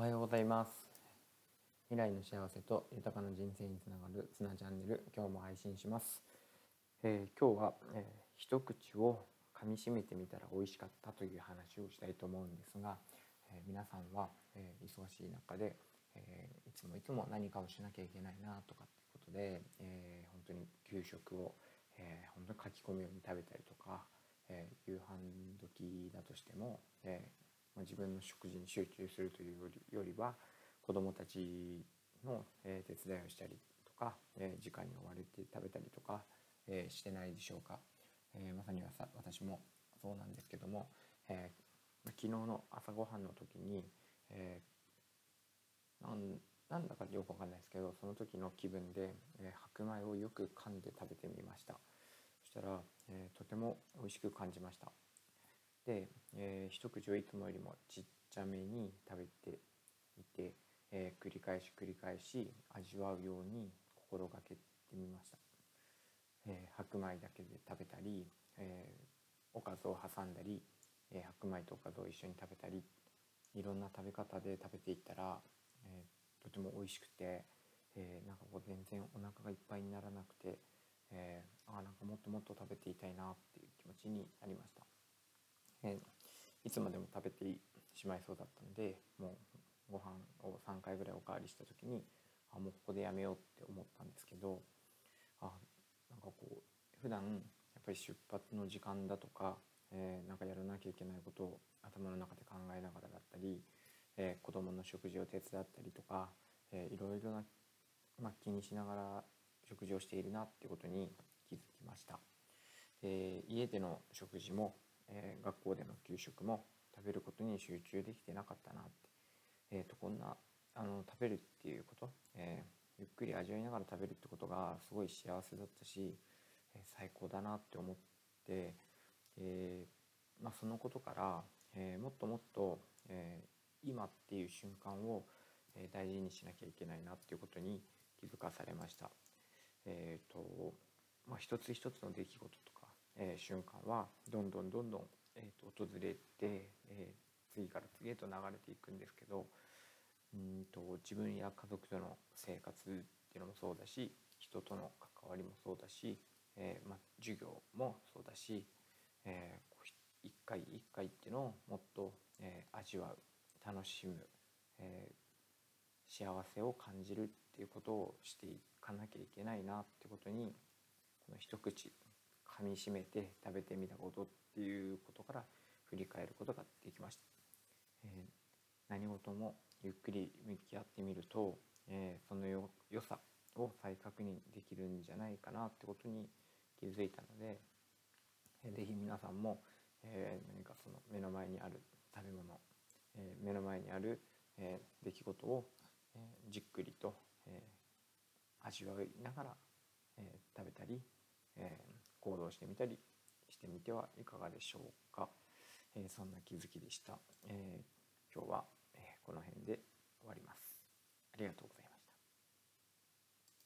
おはようございます。未来の幸せと豊かな人生につながるツナチャンネル今日も配信します、えー、今日は、えー、一口を噛みしめてみたら美味しかったという話をしたいと思うんですが、えー、皆さんは、え忙しい中で、えいつもいつも何かをしなきゃいけないなとかっていうことで、え本当に給食を、え本当に書き込むように食べたりとか、え夕飯時だとしても、えーま、自分の食事に集中するというよりは子どもたちの、え手伝いをしたりとか、え時間に追われて食べたりとか、えしてないでしょうか、えまさにはさ私もそうなんですけども、え昨日の朝ごはんの時に、えー、なんだかよくわかんないですけどその時の気分で、え白米をよく噛んで食べてみました。そしたら、えとても美味しく感じました。で、えー、一口をいつもよりもちっちゃめに食べていて、えー、繰り返し繰り返し味わうように心がけてみました、えー、白米だけで食べたり、えおかずを挟んだり、え白米とおかずを一緒に食べたりいろんな食べ方で食べていったら、えとても美味しくて、えなんかこう全然お腹がいっぱいにならなくて、えー、あなんかもっともっと食べていたいなっていう気持ちになりました。え、いつまでも食べてしまいそうだったのでもうご飯を3回ぐらいおかわりした時にあもうここでやめようって思ったんですけどあなんかこう普段やっぱり出発の時間だとか、えー、なんかやらなきゃいけないことを頭の中で考えながらだったり、えー、子供の食事を手伝ったりとか、えー、いろいろな、まあ、気にしながら食事をしているなってことに気づきました。で家での食事もえー、学校での給食も食べることに集中できてなかったなって、えーと、こんなあの食べるっていうこと、えー、ゆっくり味わいながら食べるってことがすごい幸せだったし、え、最高だなって思って、えまあ、そのことから、え、もっともっと、え、今っていう瞬間を、大事にしなきゃいけないなっていうことに気づかされました。えーとまあ、一つ一つの出来事とかえ、瞬間はどんどんどんどん、えーと、訪れて、え、次から次へと流れていくんですけどうんと自分や家族との生活っていうのもそうだし人との関わりもそうだし、えー、ま、授業もそうだし、えー、一回一回っていうのをもっと、えー、味わう楽しむ、え幸せを感じるっていうことをしていかなきゃいけないなってことにこの一口噛みしめて食べてみたことっていうことから振り返ることができました。えー、何事もゆっくり向き合ってみると、えー、そのよ良さを再確認できるんじゃないかなってことに気づいたので、えー、ぜひ皆さんも、えー、何かその目の前にある食べ物、えー、目の前にある、えー、出来事を、えー、じっくりと、えー、味わいながら、えー、食べたり、動してみたりしてみてはいかがでしょうか、えー、そんな気づきでした、えー、今日は、えこの辺で終わります。ありがとうございます